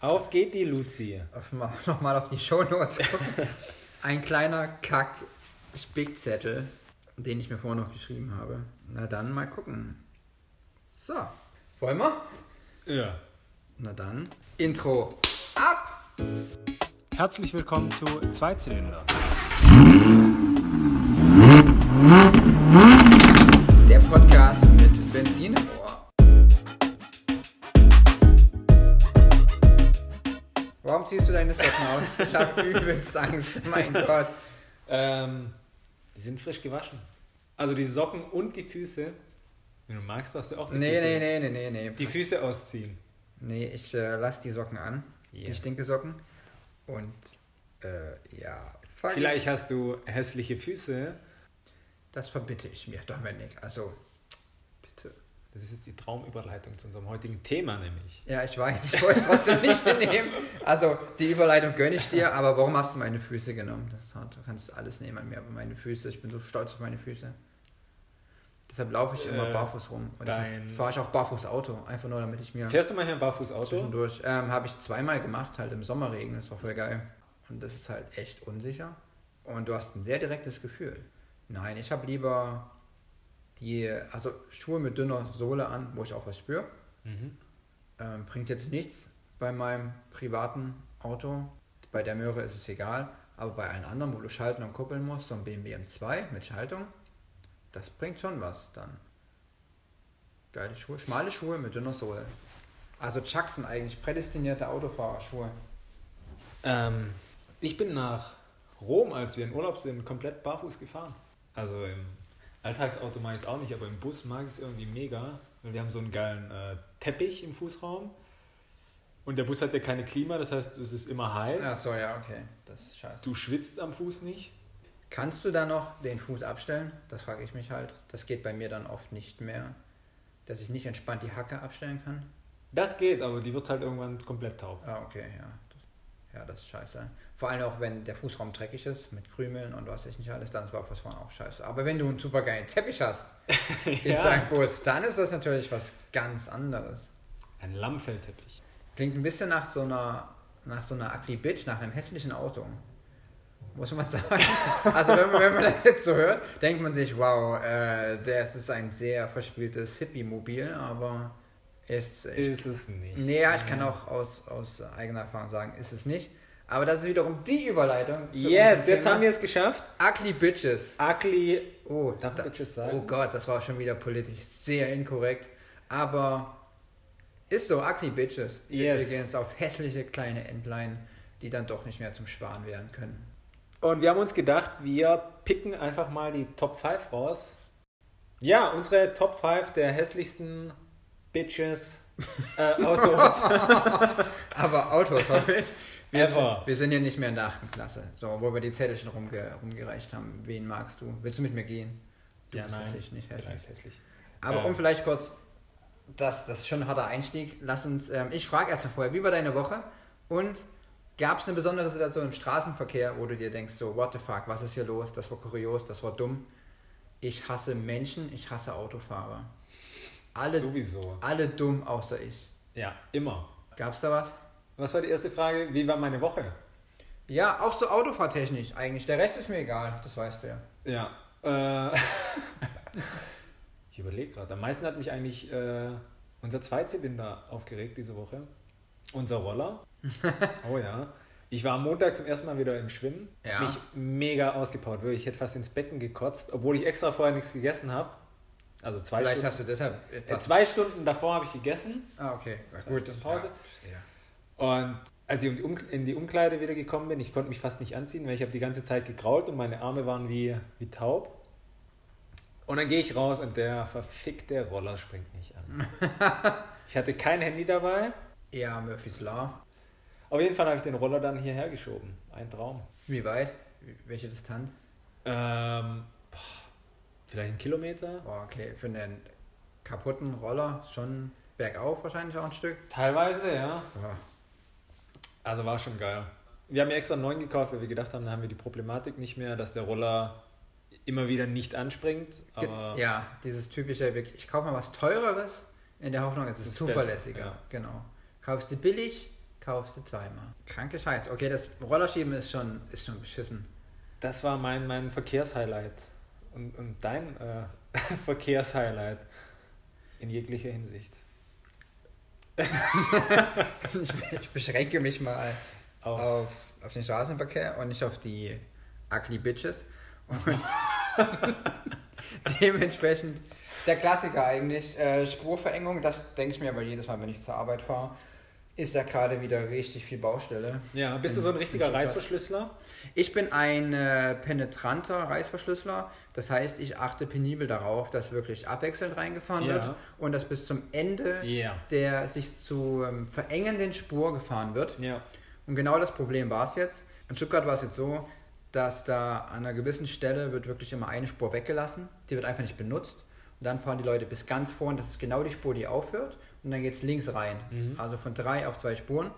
Auf geht die Luzi. Nochmal auf die Shownotes gucken. Ein kleiner Kack-Spickzettel, den ich mir vorher noch geschrieben habe. Na dann mal gucken. So. Wollen wir? Ja. Na dann. Intro. Ab! Herzlich willkommen zu Zweizylinder. Der Podcast mit Benzin im Warum ziehst du deine Socken aus? Ich habe übelst Angst. Mein Gott. Ähm, die sind frisch gewaschen. Also die Socken und die Füße. Wenn du magst, darfst du auch die Nee, Füße, nee, nee, nee, nee, nee. Die Füße ausziehen. Nee, ich äh, lass die Socken an. Die Yes. Stinkesocken. Und äh, ja. Vielleicht hast du hässliche Füße. Das verbitte ich mir, Dominik. Also. Das ist jetzt die Traumüberleitung zu unserem heutigen Thema nämlich. Ja, ich weiß, ich wollte es trotzdem nicht nehmen. Also, die Überleitung gönne ich dir, aber warum hast du meine Füße genommen? Das, hat- du kannst alles nehmen an mir, aber meine Füße, ich bin so stolz auf meine Füße. Deshalb laufe ich immer Äh, barfuß rum. Und dein- fahre ich auch barfuß Auto, einfach nur damit ich mir Fährst du manchmal barfuß Auto? zwischendurch. Ähm, Habe ich zweimal gemacht, halt im Sommerregen, das war voll geil. Und das ist halt echt unsicher. Und du hast ein sehr direktes Gefühl. Nein, ich habe lieber die, also Schuhe mit dünner Sohle an, wo ich auch was spüre. Mhm. Ähm, bringt jetzt nichts bei meinem privaten Auto. Bei der Möhre ist es egal. Aber bei allen anderen, wo du schalten und kuppeln musst, so ein BMW M2 mit Schaltung, das bringt schon was dann. Geile Schuhe, schmale Schuhe mit dünner Sohle. Also Chucks sind eigentlich prädestinierte Autofahrerschuhe. Ähm, ich bin nach Rom, als wir in Urlaub sind, komplett barfuß gefahren. Also im Alltagsauto mag ich es auch nicht, aber im Bus mag ich es irgendwie mega. Weil wir haben so einen geilen äh, Teppich im Fußraum. Und der Bus hat ja keine Klima, das heißt, es ist immer heiß. Ach so, ja, okay. Das ist scheiße. Du schwitzt am Fuß nicht. Kannst du da noch den Fuß abstellen? Das frage ich mich halt. Das geht bei mir dann oft nicht mehr. Dass ich nicht entspannt die Hacke abstellen kann. Das geht, aber die wird halt irgendwann komplett taub. Ah, okay, ja. Das, ja, das ist scheiße. Vor allem auch, wenn der Fußraum dreckig ist, mit Krümeln und was weiß ich nicht alles, dann ist Barfußfahren auch scheiße. Aber wenn du einen super geilen Teppich hast in Ja. deinem Bus, dann ist das natürlich was ganz anderes. Ein Lammfellteppich. Klingt ein bisschen nach so einer, nach so einer ugly Bitch, nach einem hässlichen Auto. Muss man sagen. Also wenn man, wenn man das jetzt so hört, denkt man sich, wow, äh, das ist ein sehr verspieltes Hippie-Mobil, aber ist, ich Ist es nicht. Nee, ja, ich kann auch aus, aus eigener Erfahrung sagen, ist es nicht. Aber das ist wiederum die Überleitung Yes, jetzt haben wir es geschafft. Ugly Bitches. Ugly. Oh, Darf da, Bitches sagen? oh Gott, das war schon wieder politisch sehr inkorrekt. Aber ist so, Ugly Bitches. Wir- Yes. Wir gehen jetzt auf hässliche kleine Entlein, die dann doch nicht mehr zum Sparen werden können. Und wir haben uns gedacht, wir picken einfach mal die Top 5 raus. Ja, unsere Top 5 der hässlichsten Bitches äh, Autos. Aber Autos, hoffe ich. Wir Ever. sind, wir sind ja nicht mehr in der achten Klasse, so, wo wir die Zettel schon rumge, rumgereicht haben. Wen magst du? Willst du mit mir gehen? Du ja, bist nein. hässlich, nicht hässlich. Hässlich. Aber Ähm. um vielleicht kurz, das, das ist schon ein harter Einstieg. Lass uns, ähm, ich frage erst mal vorher, wie war deine Woche? Und gab es eine besondere Situation im Straßenverkehr, wo du dir denkst, so, what the fuck, was ist hier los? Das war kurios, das war dumm. Ich hasse Menschen, ich hasse Autofahrer. Alle, Sowieso. alle dumm, außer ich. Ja, immer. Gab's da was? Was war die erste Frage? Wie war meine Woche? Ja, auch so autofahrtechnisch eigentlich. Der Rest ist mir egal, das weißt du ja. Ja. Äh, ich überlege gerade. Am meisten hat mich eigentlich äh, unser Zweizylinder aufgeregt diese Woche. Unser Roller. oh ja. Ich war am Montag zum ersten Mal wieder im Schwimmen. Ja. Mich mega ausgepowert. Wirklich, ich hätte fast ins Becken gekotzt, obwohl ich extra vorher nichts gegessen habe. Also zwei Vielleicht Stunden. hast du deshalb Äh, etwas. zwei Stunden davor habe ich gegessen. ah, okay. Zwei Stunden Pause. Ja. Und als ich in die in die Umkleide wieder gekommen bin, ich konnte mich fast nicht anziehen, weil ich habe die ganze Zeit gekrault und meine Arme waren wie, wie taub. Und dann gehe ich raus und der verfickte Roller springt mich an. ich hatte kein Handy dabei. Ja, Murphy's Law. Auf jeden Fall habe ich den Roller dann hierher geschoben. Ein Traum. Wie weit? Welche Distanz? Ähm, boah, vielleicht ein Kilometer? Boah, okay, für einen kaputten Roller schon bergauf wahrscheinlich auch ein Stück. Teilweise, ja. Boah. Also war schon geil. Wir haben ja extra einen neuen gekauft, weil wir gedacht haben, da haben wir die Problematik nicht mehr, dass der Roller immer wieder nicht anspringt. Ja, dieses typische, wirklich, ich kaufe mal was teureres in der Hoffnung, es ist Ist zuverlässiger. besser, ja. Genau. Kaufst du billig, kaufst du zweimal. Kranke Scheiße. Okay, das Rollerschieben ist schon, ist schon beschissen. Das war mein, mein Verkehrshighlight. Und, und dein äh, Verkehrshighlight in jeglicher Hinsicht. ich, ich beschränke mich mal auf, auf den Straßenverkehr und nicht auf die ugly Bitches. Und dementsprechend der Klassiker eigentlich, äh, Spurverengung, das denke ich mir aber jedes Mal, wenn ich zur Arbeit fahre, ist ja gerade wieder richtig viel Baustelle. Ja, bist du In- so ein richtiger. Reißverschlüsseler? Ich bin ein äh, penetranter Reißverschlüsseler, das heißt, ich achte penibel darauf, dass wirklich abwechselnd reingefahren Ja. wird und dass bis zum Ende Ja. der sich zu ähm, verengenden Spur gefahren wird. Ja. Und genau das Problem war es jetzt. In Stuttgart war es jetzt so, dass da an einer gewissen Stelle wird wirklich immer eine Spur weggelassen. Die wird einfach nicht benutzt. Und dann fahren die Leute bis ganz vorne, das ist genau die Spur, die aufhört. Und dann geht es links rein. Also von drei auf zwei Spuren.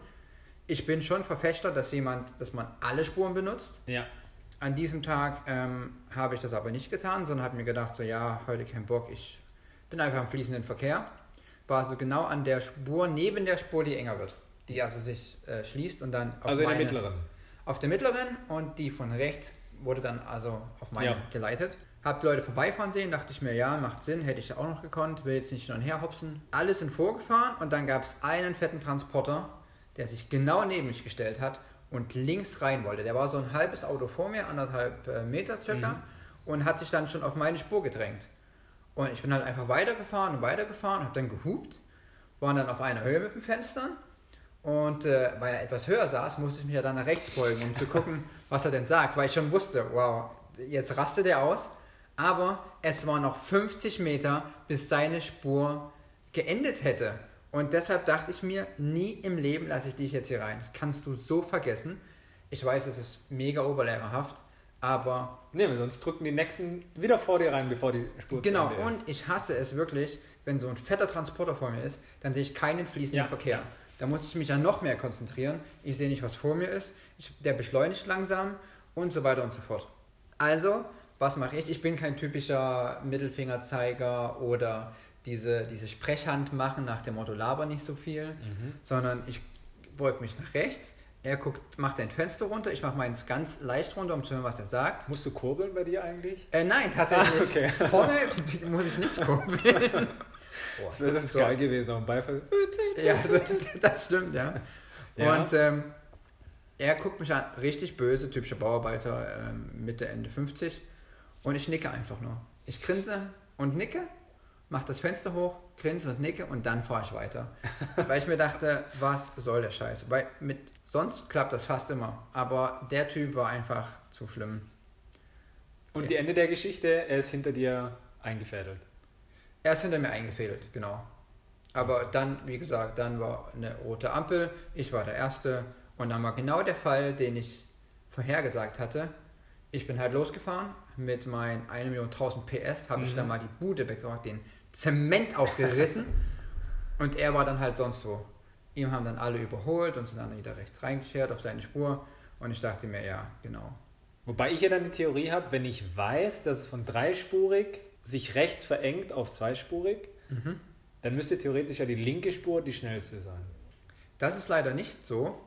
Ich bin schon Verfechter, dass jemand, dass man alle Spuren benutzt. Ja. An diesem Tag ähm, habe ich das aber nicht getan, sondern habe mir gedacht, so ja, heute kein Bock, ich bin einfach im fließenden Verkehr. War so genau an der Spur, neben der Spur, die enger wird. Die also sich äh, schließt und dann auf Also in der meine- mittleren. auf der mittleren und die von rechts wurde dann also auf meine Ja. geleitet. Hab Leute vorbeifahren sehen, dachte ich mir, ja, macht Sinn, hätte ich auch noch gekonnt, will jetzt nicht hin und her hopsen. Alles sind vorgefahren und dann gab es einen fetten Transporter, der sich genau neben mich gestellt hat und links rein wollte. Der war so ein halbes Auto vor mir, anderthalb äh, Meter circa, und hat sich dann schon auf meine Spur gedrängt. Und ich bin halt einfach weitergefahren und weitergefahren, habe dann gehupt, waren dann auf einer Höhe mit dem Fenster und äh, weil er etwas höher saß, musste ich mich ja dann nach rechts beugen, um zu gucken, was er denn sagt, weil ich schon wusste, wow, jetzt rastet er aus. Aber es waren noch 50 Meter, bis seine Spur geendet hätte. Und deshalb dachte ich mir, nie im Leben lasse ich dich jetzt hier rein. Das kannst du so vergessen. Ich weiß, es ist mega oberlehrerhaft, aber Nee, sonst drücken die nächsten wieder vor dir rein, bevor die Spur zu Genau, ist. und ich hasse es wirklich, wenn so ein fetter Transporter vor mir ist, dann sehe ich keinen fließenden Ja. Verkehr. Da muss ich mich ja noch mehr konzentrieren. Ich sehe nicht, was vor mir ist. Ich, der beschleunigt langsam und so weiter und so fort. Also, was mache ich? Ich bin kein typischer Mittelfingerzeiger oder diese, diese Sprechhand machen nach dem Motto laber nicht so viel, Mhm. sondern ich beug mich nach rechts. Er guckt, macht sein Fenster runter, ich mache meins ganz leicht runter, um zu hören, was er sagt. Musst du kurbeln bei dir eigentlich? Äh, nein, tatsächlich. Ah, okay. Vorne muss ich nicht kurbeln. Boah, Das wäre sonst so- geil gewesen, dem Beifall. Ja, das, das stimmt, ja. Ja. Und ähm, er guckt mich an, richtig böse, typischer Bauarbeiter, ähm, Mitte, Ende 50. Und ich nicke einfach nur. Ich grinse und nicke, mache das Fenster hoch, grinse und nicke und dann fahre ich weiter. Weil ich mir dachte, was soll der Scheiß? Weil mit, sonst klappt das fast immer. Aber der Typ war einfach zu schlimm. Und die Ende der Geschichte, er ist hinter dir eingefädelt. Er ist hinter mir eingefädelt, genau. Aber dann, wie gesagt, dann war eine rote Ampel, ich war der Erste und dann war genau der Fall, den ich vorhergesagt hatte. Ich bin halt losgefahren mit meinen 1.000.000 PS, habe ich Mhm. dann mal die Bude weggemacht, den Zement aufgerissen und er war dann halt sonst wo. Ihm haben dann alle überholt und sind dann wieder rechts reingeschert auf seine Spur und ich dachte mir, ja, genau. Wobei ich ja dann die Theorie habe, wenn ich weiß, dass es von dreispurig sich rechts verengt auf zweispurig, Mhm. dann müsste theoretisch ja die linke Spur die schnellste sein. Das ist leider nicht so.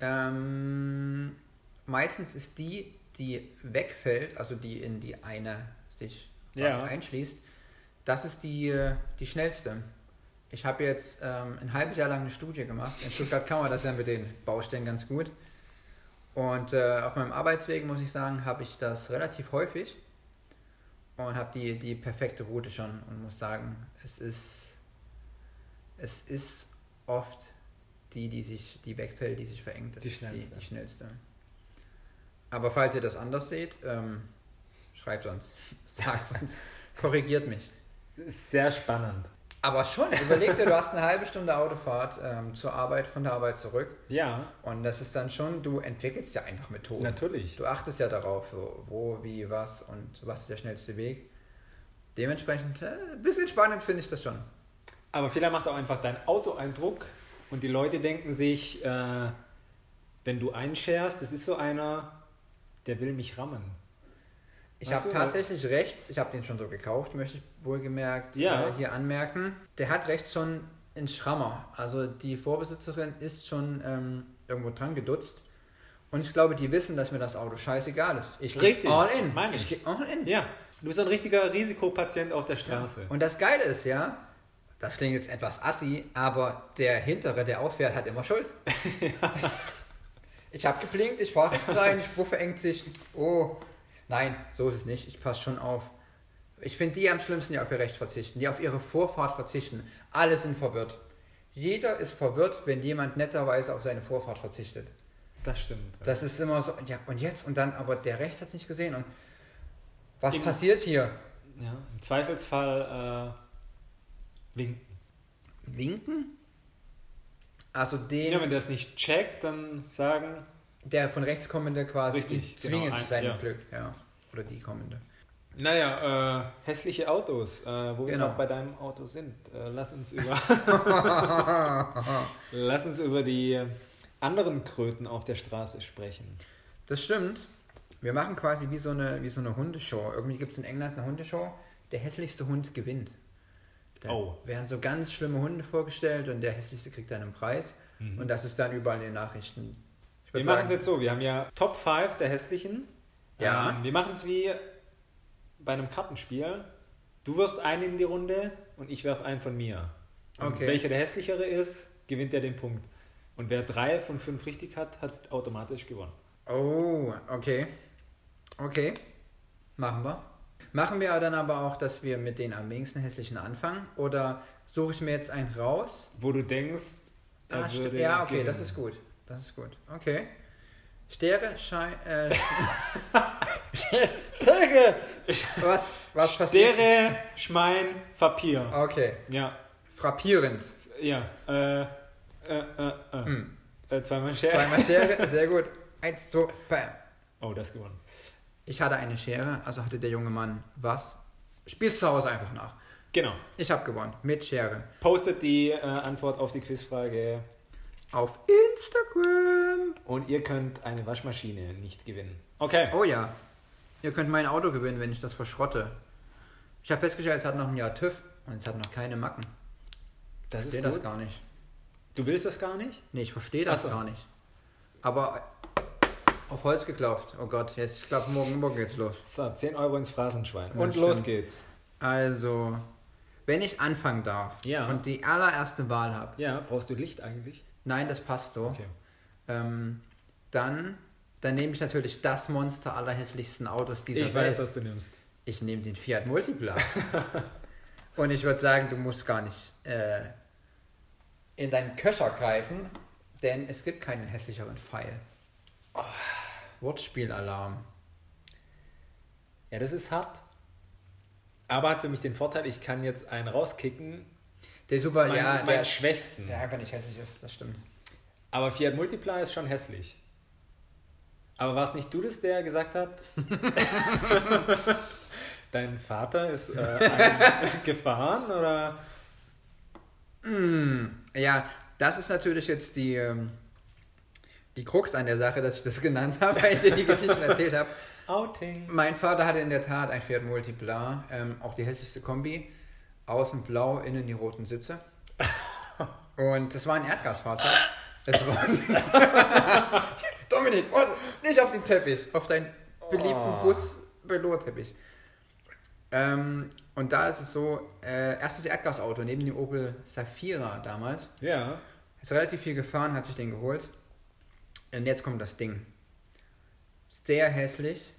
Ähm, meistens ist die, die wegfällt, also die in die eine sich Ja. einschließt, das ist die, die schnellste. Ich habe jetzt ähm, ein halbes Jahr lang eine Studie gemacht. In Stuttgart kann man das ja mit den Baustellen ganz gut. Und äh, auf meinem Arbeitsweg, muss ich sagen, habe ich das relativ häufig und habe die, die perfekte Route schon und muss sagen, es ist, es ist oft die, die sich, die wegfällt, die sich verengt. Das Die ist die, schnellste. die schnellste. Aber falls ihr das anders seht, ähm, schreibt uns, sagt uns, korrigiert mich. Sehr spannend. Aber schon, überleg dir, du hast eine halbe Stunde Autofahrt ähm, zur Arbeit, von der Arbeit zurück. Ja, Und das ist dann schon, du entwickelst ja einfach Methoden. natürlich. Du achtest ja darauf, wo, wie, was und was ist der schnellste Weg. Dementsprechend, äh, ein bisschen spannend finde ich das schon. Aber vielleicht macht auch einfach dein Autoeindruck und die Leute denken sich, äh, wenn du einscherst, das ist so einer, der will mich rammen. Ich habe tatsächlich rechts, ich habe den schon so gekauft, möchte ich wohlgemerkt Ja. äh, hier anmerken. Der hat rechts schon ein Schrammer. Also die Vorbesitzerin ist schon ähm, irgendwo dran gedutzt. Und ich glaube, die wissen, dass mir das Auto scheißegal ist. Ich Richtig, all in. meine ich. ich. geh all in. Ja, du bist ein richtiger Risikopatient auf der Straße. Und das Geile ist ja, das klingt jetzt etwas assi, aber der Hintere, der auffährt, hat immer Schuld. Ich habe geblinkt, ich fahre nicht rein, die Spur verengt sich. Oh, nein, so ist es nicht. Ich passe schon auf. Ich finde die am schlimmsten, die auf ihr Recht verzichten, die auf ihre Vorfahrt verzichten. Alle sind verwirrt. Jeder ist verwirrt, wenn jemand netterweise auf seine Vorfahrt verzichtet. Das stimmt. Das ist immer so, ja, und jetzt und dann, aber der Recht hat es nicht gesehen. Und was Im- passiert hier? ja, Im Zweifelsfall äh, winken. Winken? Also den, Ja, wenn der es nicht checkt, dann sagen, der von rechts kommende quasi Richtig, ihn zwingen genau, zu ein- seinem ja. Glück. Ja. Oder die kommende. naja, äh, hässliche Autos, äh, wo wir Genau. noch bei deinem Auto sind. Äh, lass uns über lass uns über die anderen Kröten auf der Straße sprechen. Das stimmt. Wir machen quasi wie so eine, wie so eine Hundeshow. Irgendwie gibt es in England eine Hundeshow. Der hässlichste Hund gewinnt. Da Oh. werden so ganz schlimme Hunde vorgestellt und der hässlichste kriegt dann einen Preis. Und das ist dann überall in den Nachrichten. Ich Wir machen es jetzt so, wir haben ja Top 5 der hässlichen. Ja. Ähm, wir machen es wie bei einem Kartenspiel. Du wirfst einen in die Runde und ich werfe einen von mir. Und Okay. welcher der hässlichere ist, gewinnt der den Punkt. Und wer drei von fünf richtig hat, hat automatisch gewonnen. Oh, okay. Okay. Machen wir. Machen wir dann aber auch, dass wir mit den am wenigsten hässlichen anfangen? Oder suche ich mir jetzt einen raus? Wo du denkst, er Ah, würde ja, okay, gewinnen. das ist gut. Das ist gut. Okay. Stere, Schein, äh, Stere, was, was passiert? Stere, Schmein, Papier. Okay. Ja, Frappierend. ja. Äh, äh, äh, äh. Hm. äh zweimal Schere. Zweimal Schere, sehr gut. Eins, zwei, bam. Oh, das gewonnen. Ich hatte eine Schere, also hatte der junge Mann was. Spielst zu Hause einfach nach. Genau. Ich habe gewonnen. Mit Schere. Postet die äh, Antwort auf die Quizfrage Auf Instagram. und ihr könnt eine Waschmaschine nicht gewinnen. Okay. Oh ja. Ihr könnt mein Auto gewinnen, wenn ich das verschrotte. Ich habe festgestellt, es hat noch ein Jahr TÜV und es hat noch keine Macken. Das Ich ist verstehe das gar nicht. Du willst das gar nicht? Nee, ich verstehe das so. gar nicht. Aber auf Holz geklopft. Oh Gott, jetzt, ich glaube, morgen, morgen geht's los. So, 10 Euro ins Phrasenschwein. Ja, Und stimmt. los geht's. Also, wenn ich anfangen darf Ja. und die allererste Wahl habe, Ja, brauchst du Licht eigentlich? nein, das passt so, Okay. ähm, dann, dann nehme ich natürlich das Monster aller hässlichsten Autos dieser Ich Welt. weiß, was du nimmst. Ich nehme den Fiat Multipla. und ich würde sagen, du musst gar nicht äh, in deinen Köcher greifen, denn es gibt keinen hässlicheren Pfeil. Wortspielalarm. Ja, das ist hart. Aber hat für mich den Vorteil, ich kann jetzt einen rauskicken, Der super, mein, ja, meinen der, schwächsten. der einfach nicht hässlich ist, das stimmt. Aber Fiat Multipla ist schon hässlich. Aber war es nicht du das, der gesagt hat? Dein Vater ist äh, gefahren oder? Mm, ja, das ist natürlich jetzt die, ähm, die Krux an der Sache, dass ich das genannt habe, weil ich dir die Geschichte erzählt habe. Outing. Mein Vater hatte in der Tat ein Fiat Multipla, ähm, auch die hässlichste Kombi. Außen blau, innen die roten Sitze. Und das war ein Erdgasfahrzeug. Das war Dominik, oh, nicht auf den Teppich, auf deinen beliebten Oh. Bus Velour-Teppich. Ähm, und da ist es so, äh, erstes Erdgasauto neben dem Opel Safira damals. Ja. Ist relativ viel gefahren, hat sich den geholt. Und jetzt kommt das Ding. Sehr hässlich.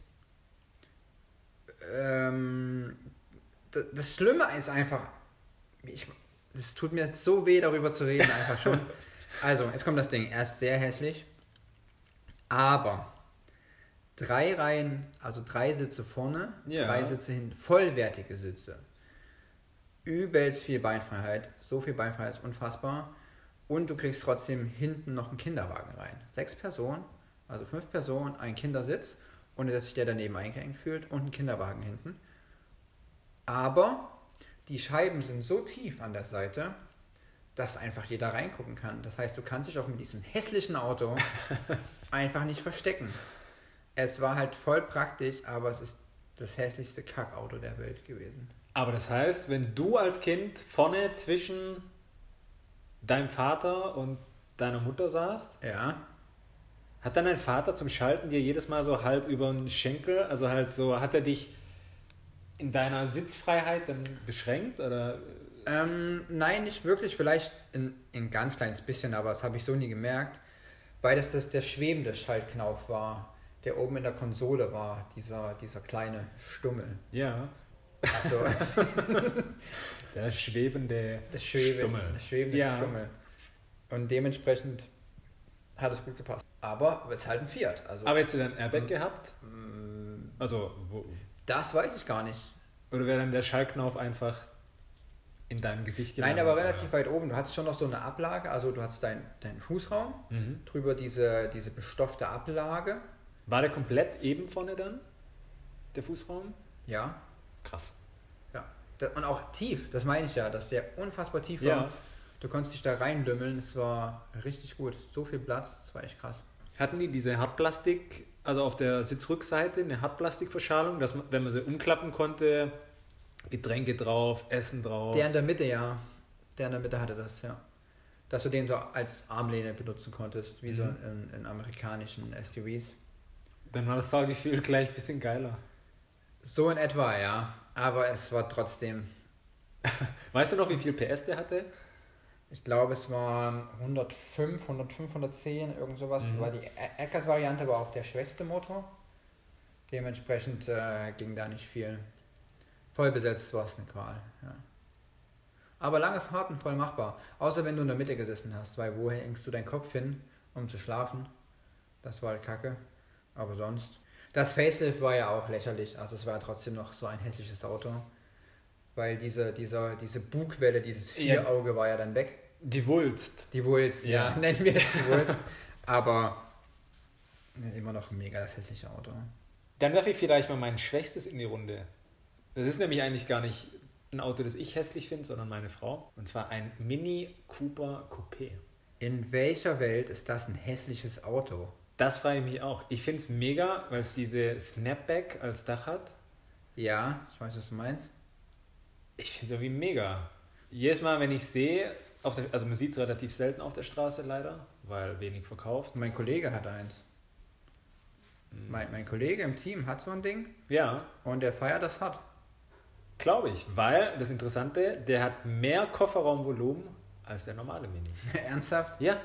Ähm, das Schlimme ist einfach, ich, es tut mir so weh, darüber zu reden, einfach schon. Also, jetzt kommt das Ding. Er ist sehr hässlich. Aber drei Reihen, also drei Sitze vorne, Ja. drei Sitze hinten, vollwertige Sitze. Übelst viel Beinfreiheit. So viel Beinfreiheit ist unfassbar. Und du kriegst trotzdem hinten noch einen Kinderwagen rein. Sechs Personen, also fünf Personen, ein Kindersitz, ohne dass sich der daneben eingeengt fühlt und ein Kinderwagen hinten. Aber die Scheiben sind so tief an der Seite, dass einfach jeder reingucken kann. Das heißt, du kannst dich auch mit diesem hässlichen Auto einfach nicht verstecken. Es war halt voll praktisch, aber es ist das hässlichste Kackauto der Welt gewesen. Aber das heißt, wenn du als Kind vorne zwischen deinem Vater und deiner Mutter saßt, Ja. hat dann dein Vater zum Schalten dir jedes Mal so halb über den Schenkel, also halt so, hat er dich in deiner Sitzfreiheit dann beschränkt oder Ähm, nein, nicht wirklich. Vielleicht ein, ein ganz kleines bisschen, aber das habe ich so nie gemerkt. Weil das, das der schwebende Schaltknauf war, der oben in der Konsole war, dieser, dieser kleine Stummel. ja, Also der schwebende der, Schwebe, Stummel. der schwebende Ja. Stummel. Und dementsprechend hat es gut gepasst. Aber es ist halt ein Fiat. Also Aber hättest du dann Airbag Mhm. gehabt? Also, wo, das weiß ich gar nicht. oder wäre dann der Schallknauf einfach in deinem Gesicht Nein, gelandet, aber relativ weit oben. Du hattest schon noch so eine Ablage, also du hattest deinen dein Fußraum? Mhm. drüber diese, diese bestoffte Ablage. War der komplett eben vorne dann? Der Fußraum? Ja, Krass. ja. Und auch tief, das meine ich ja, dass der unfassbar tief Ja. war. Du konntest dich da reindümmeln, es war richtig gut. So viel Platz, das war echt krass. Hatten die diese Hartplastik, also auf der Sitzrückseite, eine Hartplastikverschalung, dass man, wenn man sie umklappen konnte, Getränke drauf, Essen drauf? Der in der Mitte, ja. Der in der Mitte hatte das, ja. Dass du den so als Armlehne benutzen konntest, wie so Mhm. in, in amerikanischen SUVs. Dann war das Fahrgefühl gleich ein bisschen geiler. So in etwa, ja. Aber es war trotzdem, Weißt du noch, wie viel PS der hatte? ich glaube, es waren 105, 105, 110, irgend sowas. Mhm. War die Eckers-Variante war auch der schwächste Motor. Dementsprechend äh, ging da nicht viel. Voll besetzt war es eine Qual, ja. Aber lange Fahrten voll machbar. Außer wenn du in der Mitte gesessen hast, weil wo hängst du deinen Kopf hin, um zu schlafen? Das war halt kacke. Aber sonst. Das Facelift war ja auch lächerlich. Also es war trotzdem noch so ein hässliches Auto. Weil diese, dieser, diese Bugwelle, dieses Ja. Vierauge war ja dann weg. Die Wulst. Die Wulst, ja. Ja. Nennen wir es die Wulst. Aber ja, immer noch ein mega das hässliche Auto. Dann werfe ich vielleicht mal mein Schwächstes in die Runde. Das ist nämlich eigentlich gar nicht ein Auto, das ich hässlich finde, sondern meine Frau. Und zwar ein Mini Cooper Coupé. In welcher Welt ist das ein hässliches Auto? Das frage ich mich auch. Ich finde es mega, weil es diese Snapback als Dach hat. Ja, ich weiß, was du meinst. Ich finde es irgendwie mega. Jedes Mal, wenn ich sehe, der, also man sieht es relativ selten auf der Straße leider, weil wenig verkauft. Mein Kollege hat eins. Mein, mein Kollege im Team hat so ein Ding Ja, und der feiert das hat. glaube ich, weil das Interessante, der hat mehr Kofferraumvolumen als der normale Mini. Ernsthaft? Ja,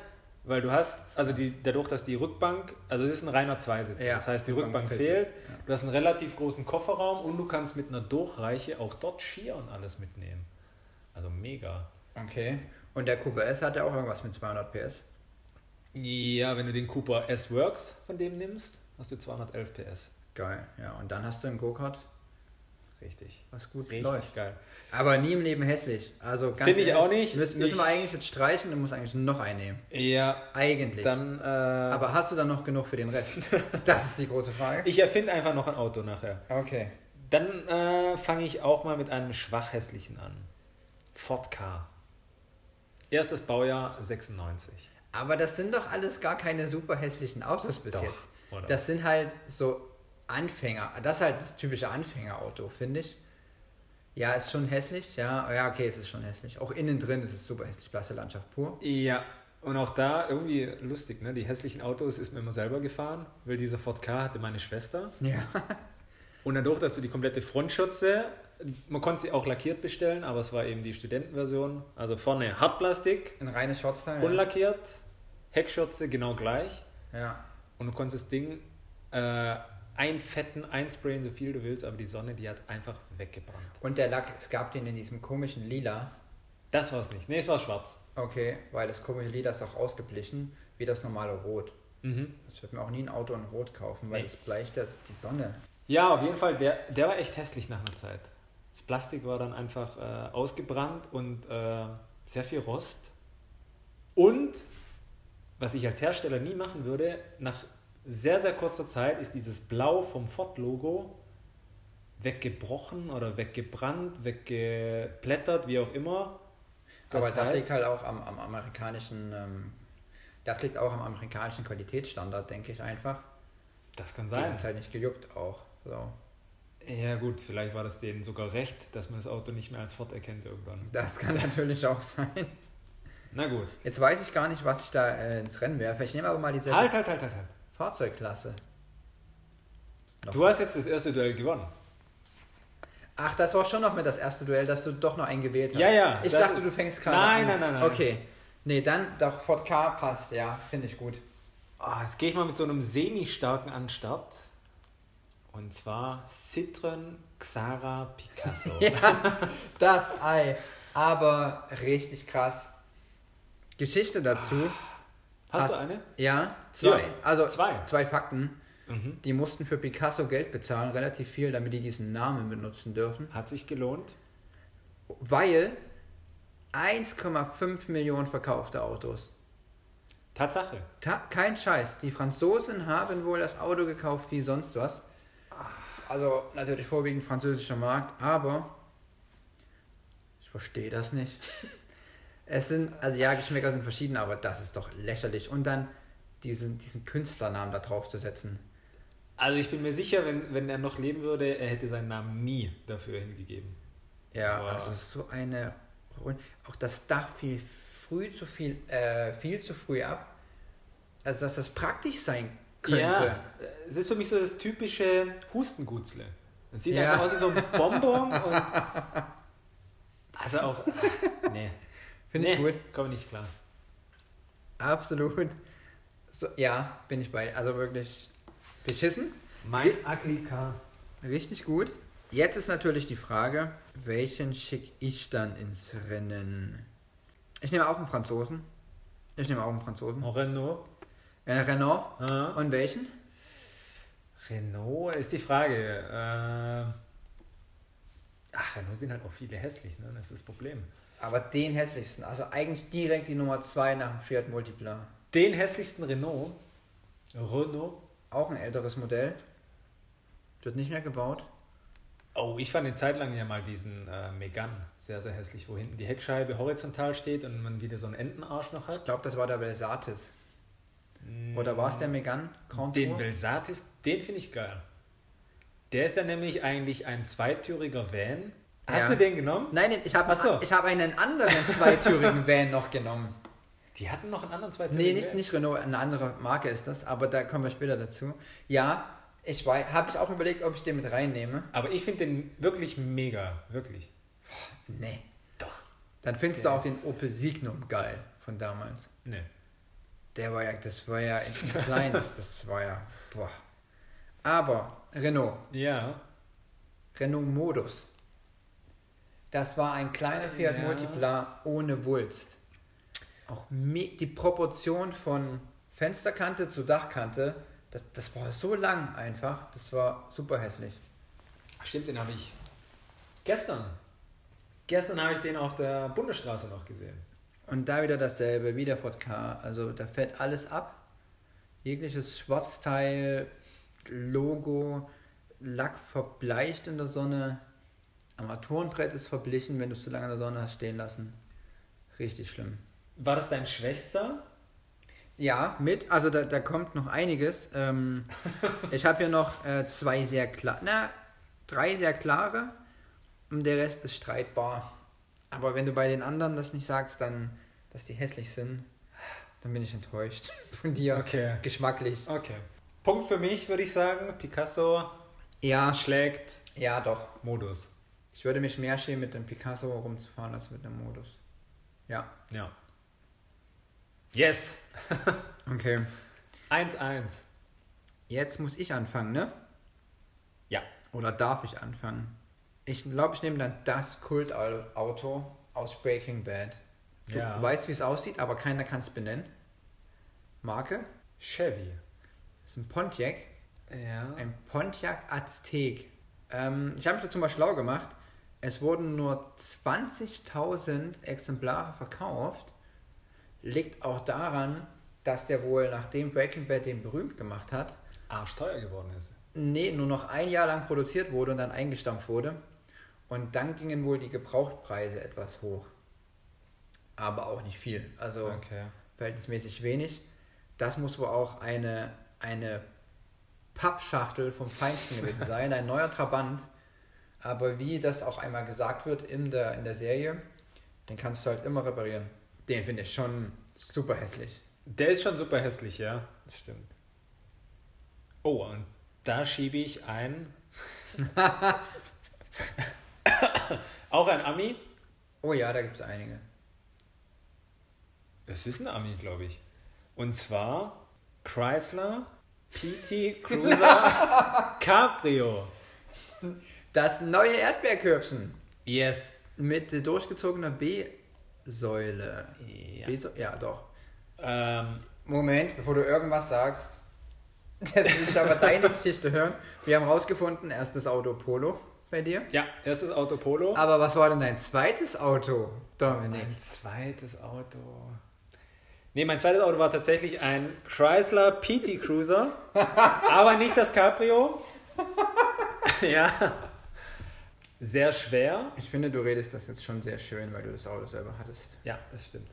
weil du hast, also die, dadurch, dass die Rückbank, also es ist ein reiner Zweisitzer, Ja, das heißt, die Rückbank fehlt. fehlt, du hast einen relativ großen Kofferraum und du kannst mit einer Durchreiche auch dort Skier und alles mitnehmen. Also mega. Okay. Und der Cooper S hat ja auch irgendwas mit 200 PS. Ja, wenn du den Cooper S-Works von dem nimmst, hast du 211 PS. Geil, ja. Und dann hast du ein Go-Kart, Richtig. was gut Richtig läuft. geil. Aber nie im Leben hässlich. Also ganz Finde ich auch nicht. Müssen, müssen wir Ich- eigentlich jetzt streichen und muss eigentlich noch einnehmen. Ja, Eigentlich. dann. Äh, Aber hast du dann noch genug für den Rest? Das ist die große Frage. ich erfinde einfach noch ein Auto nachher. Okay. Dann äh, fange ich auch mal mit einem schwach hässlichen an. Ford K. Erstes Baujahr 96. Aber das sind doch alles gar keine super hässlichen Autos bis Doch, jetzt. oder? Das sind halt so Anfänger. Das ist halt das typische Anfängerauto, finde ich. Ja, ist schon hässlich. Ja, ja, okay, es ist schon hässlich. Auch innen drin ist es super hässlich. Blasse Landschaft pur. Ja, und auch da irgendwie lustig, ne? Die hässlichen Autos ist mir immer selber gefahren, weil dieser Ford K hatte meine Schwester. Ja. Und dadurch, dass du die komplette Frontschürze, man konnte sie auch lackiert bestellen, aber es war eben die Studentenversion. Also vorne Hartplastik, Ein reines Shotstyle. unlackiert, Heckschürze genau gleich. Ja. ja. Und du konntest das Ding äh, einfetten, einsprayen, so viel du willst, aber die Sonne, die hat einfach weggebrannt. Und der Lack, es gab den in diesem komischen Lila. Das war es nicht. Nee, es war schwarz. Okay, weil das komische Lila ist auch ausgeblichen, wie das normale Rot. Mhm. Das wird mir auch nie ein Auto in Rot kaufen, weil Nee. das bleicht ja die Sonne. Ja, auf jeden Fall, der, der war echt hässlich nach einer Zeit. Das Plastik war dann einfach äh, ausgebrannt und äh, sehr viel Rost. Und, was ich als Hersteller nie machen würde, nach sehr, sehr kurzer Zeit ist dieses Blau vom Ford-Logo weggebrochen oder weggebrannt, weggeplättert, wie auch immer. Aber das heißt- liegt halt auch am, am amerikanischen, ähm, das liegt auch am amerikanischen Qualitätsstandard, denke ich einfach. Das kann Die sein. hat halt nicht gejuckt auch. So. Ja gut, vielleicht war das denen sogar recht, dass man das Auto nicht mehr als Ford erkennt irgendwann. Das kann natürlich auch sein. Na gut. Jetzt weiß ich gar nicht, was ich da äh, ins Rennen werfe. Ich nehme aber mal dieselbe Halt, halt, halt, halt, halt. Fahrzeugklasse. Noch Du hast jetzt das erste Duell gewonnen. Ach, das war schon noch mit das erste Duell, dass du doch noch einen gewählt hast. Ja, ja, Ich dachte, du fängst gerade Nein, an. nein, nein, nein. Okay. Nee, dann doch Ford K passt, ja, finde ich gut. Ah, jetzt gehe ich mal mit so einem semi-starken an den Start. Und zwar Citroën Xara Picasso. Ja, das Ei. Aber richtig krass. Geschichte dazu. Hast du Hast- eine? Ja, zwei. Ja, also zwei. zwei Fakten. Mhm. Die mussten für Picasso Geld bezahlen, relativ viel, damit die diesen Namen benutzen dürfen. Hat sich gelohnt. Weil 1,5 Millionen verkaufte Autos. Tatsache. Ta kein Scheiß. Die Franzosen haben wohl das Auto gekauft wie sonst was. Also natürlich vorwiegend französischer Markt, aber ich verstehe das nicht. Es sind, also ja, Geschmäcker sind verschieden, aber das ist doch lächerlich. Und dann diesen, diesen Künstlernamen da drauf zu setzen. Also ich bin mir sicher, wenn, wenn er noch leben würde, er hätte seinen Namen nie dafür hingegeben. Ja, Boah. also so eine. Auch das Dach fiel früh zu viel, äh, viel zu früh ab. Also dass das praktisch sein könnte. Ja, es ist für mich so das typische Hustengutzle. Es sieht Ja. einfach aus wie so ein Bonbon und. Also auch. Nee. Finde ich nee, gut. Komme nicht klar. Absolut. So, ja, bin ich bei. Also wirklich beschissen. Mein Ugly Car. Richtig gut. Jetzt ist natürlich die Frage, welchen schicke ich dann ins Rennen? Ich nehme auch einen Franzosen. Ich nehme auch einen Franzosen. Renault. Äh, Renault. Ah. Und welchen? Renault ist die Frage. Äh, ach, Renault sind halt auch viele hässlich, ne? Das ist das Problem. Aber den hässlichsten. Also eigentlich direkt die Nummer 2 nach dem Fiat Multipla. Den hässlichsten Renault. Renault. Auch ein älteres Modell. Wird nicht mehr gebaut. Oh, ich fand eine Zeit lang ja mal diesen äh, Megane sehr, sehr hässlich, wo hinten die Heckscheibe horizontal steht und man wieder so einen Entenarsch noch Ich hat. glaube, das war der Velsatis. Oder war es der Megane Grand Den? Belsatis, den finde ich geil. Der ist ja nämlich eigentlich ein zweitüriger Van. Hast Ja. du den genommen? Nein, ich habe so. ich hab einen anderen zweitürigen Van noch genommen. Die hatten noch einen anderen zweitürigen Nee, nicht, Van. nicht Renault, eine andere Marke ist das, aber da kommen wir später dazu. Ja, ich habe ich auch überlegt, ob ich den mit reinnehme. Aber ich finde den wirklich mega, wirklich. Nee. Doch. Dann findest Der du auch den Opel Signum geil von damals. Nee. Der war ja, das war ja in in klein, das, das war ja, boah. Aber Renault, Ja. Renault Modus. Das war ein kleiner Fiat Ja. Multipla ohne Wulst. Auch die Proportion von Fensterkante zu Dachkante, das, das war so lang einfach. Das war super hässlich. Stimmt, den habe ich gestern. Gestern habe ich den auf der Bundesstraße noch gesehen. Und da wieder dasselbe, wieder Ford K. Also da fällt alles ab. Jegliches Schwarzteil, Logo, Lack verbleicht in der Sonne. Armaturenbrett ist verblichen, wenn du es zu lange in der Sonne hast stehen lassen. Richtig schlimm. War das dein Schwächster? Ja, mit, also da, da kommt noch einiges. Ähm, ich habe hier noch äh, zwei sehr klar, na, drei sehr klare und der Rest ist streitbar. Aber wenn du bei den anderen das nicht sagst, dann, dass die hässlich sind, dann bin ich enttäuscht von dir. Okay. Geschmacklich. Okay. Punkt für mich, würde ich sagen. Picasso Ja, schlägt ja doch. Modus. Ich würde mich mehr schämen, mit dem Picasso rumzufahren, als mit einem Modus. Ja. Ja. Yes. Okay. 1-1. Jetzt muss ich anfangen, ne? Ja. Oder darf ich anfangen? Ich glaube, ich nehme dann das Kultauto aus Breaking Bad. Du Ja. weißt, wie es aussieht, aber keiner kann es benennen. Marke? Chevy. Das ist ein Pontiac. Ja. Ein Pontiac Aztek. Ähm, ich habe mich dazu mal schlau gemacht. Es wurden nur 20.000 Exemplare verkauft. Liegt auch daran, dass der wohl, nachdem Breaking Bad den berühmt gemacht hat, Arschteuer geworden ist. Nee, nur noch ein Jahr lang produziert wurde und dann eingestampft wurde. Und dann gingen wohl die Gebrauchtpreise etwas hoch. Aber auch nicht viel. Also Okay. verhältnismäßig wenig. Das muss wohl auch eine, eine Pappschachtel vom Feinsten gewesen sein. Ein neuer Trabant. Aber wie das auch einmal gesagt wird in der, in der Serie, den kannst du halt immer reparieren. Den finde ich schon super hässlich. Der ist schon super hässlich, ja. Das stimmt. Oh, und da schiebe ich ein. Auch ein Ami. Oh ja, da gibt es einige. Es ist ein Ami, glaube ich. Und zwar Chrysler PT Cruiser Cabrio. Das neue Erdbeerkörbchen Yes. mit durchgezogener B-Säule. Ja. B-Säule? Ja, doch. Ähm, Moment, bevor du irgendwas sagst. Jetzt will ich aber deine Geschichte hören. Wir haben rausgefunden, erstes Auto Polo bei dir. ja, erstes Auto Polo. Aber was war denn dein zweites Auto, Dominik? Mein zweites Auto. Nee, mein zweites Auto war tatsächlich ein Chrysler PT Cruiser, aber nicht das Cabrio. ja. Sehr schwer. Ich finde, du redest das jetzt schon sehr schön, weil du das Auto selber hattest. Ja, das stimmt.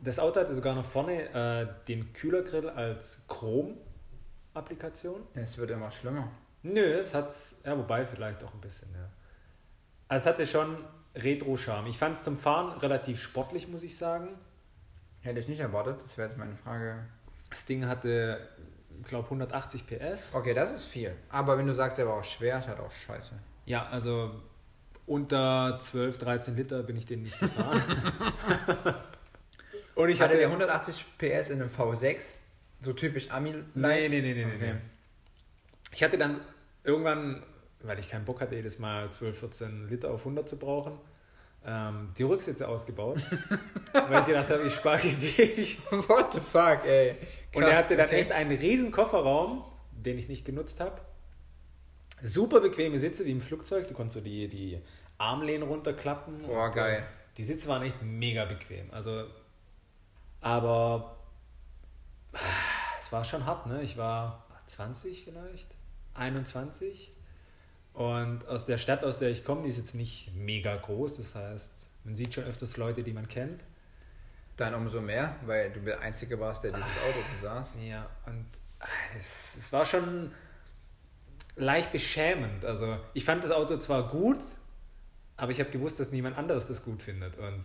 Das Auto hatte sogar noch vorne äh, den Kühlergrill als Chrom-Applikation. Es wird immer schlimmer. Nö, es hat, ja, wobei vielleicht auch ein bisschen, ja. Also es hatte schon Retro-Charme. Ich fand es zum Fahren relativ sportlich, muss ich sagen. Hätte ich nicht erwartet, das wäre jetzt meine Frage. Das Ding hatte, ich glaube, 180 PS. Okay, das ist viel. Aber wenn du sagst, der war auch schwer, ist halt auch scheiße. Ja, also unter 12, 13 Liter bin ich den nicht gefahren. Und ich Hatte hatte der 180 PS in einem V6? So typisch ami nee, nee, nee, nee, Okay. nee. Ich hatte dann irgendwann, weil ich keinen Bock hatte, jedes Mal 12, 14 Liter auf 100 zu brauchen, ähm, die Rücksitze ausgebaut, weil ich gedacht habe, ich spare Gewicht. What the fuck, ey. Und Krass, er hatte dann okay. echt einen riesen Kofferraum, den ich nicht genutzt habe. Super bequeme Sitze wie im Flugzeug. Du konntest so die, die Armlehnen runterklappen. Boah, Und, geil. äh, Die Sitze waren echt mega bequem. Also, aber ah, es war schon hart, ne? Ich war 20 vielleicht, 21. Und aus der Stadt, aus der ich komme, die ist jetzt nicht mega groß. Das heißt, man sieht schon öfters Leute, die man kennt. Dann umso mehr, weil du der Einzige warst, der dieses Auto besaß. Ja, und ah, es, es war schon leicht beschämend. Also ich fand das Auto zwar gut, aber ich habe gewusst, dass niemand anderes das gut findet. Und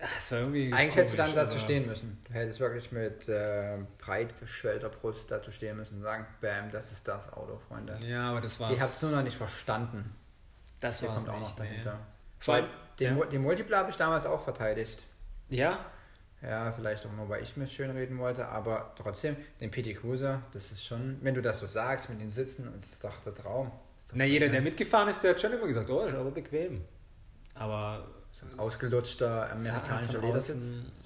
ah, es war irgendwie. Eigentlich hättest du dann komisch, dazu stehen müssen. Du hättest wirklich mit äh, breit geschwellter Brust dazu stehen müssen und sagen, bam, das ist das Auto, Freunde. Ja, aber das war. Ihr habt es nur noch nicht verstanden. Das war kommt auch nicht, noch dahinter. Nee. Vor allem, Den, ja. Den Multipler habe ich damals auch verteidigt. ja, Ja, vielleicht auch nur, weil ich mir schönreden wollte, aber trotzdem, den PT Cruiser, das ist schon, wenn du das so sagst mit den Sitzen, das ist doch der Traum. Doch na jeder, der mitgefahren ist, der hat schon immer gesagt, oh, ist aber bequem. Aber Ausgelutschter amerikanischer von Ledersitz.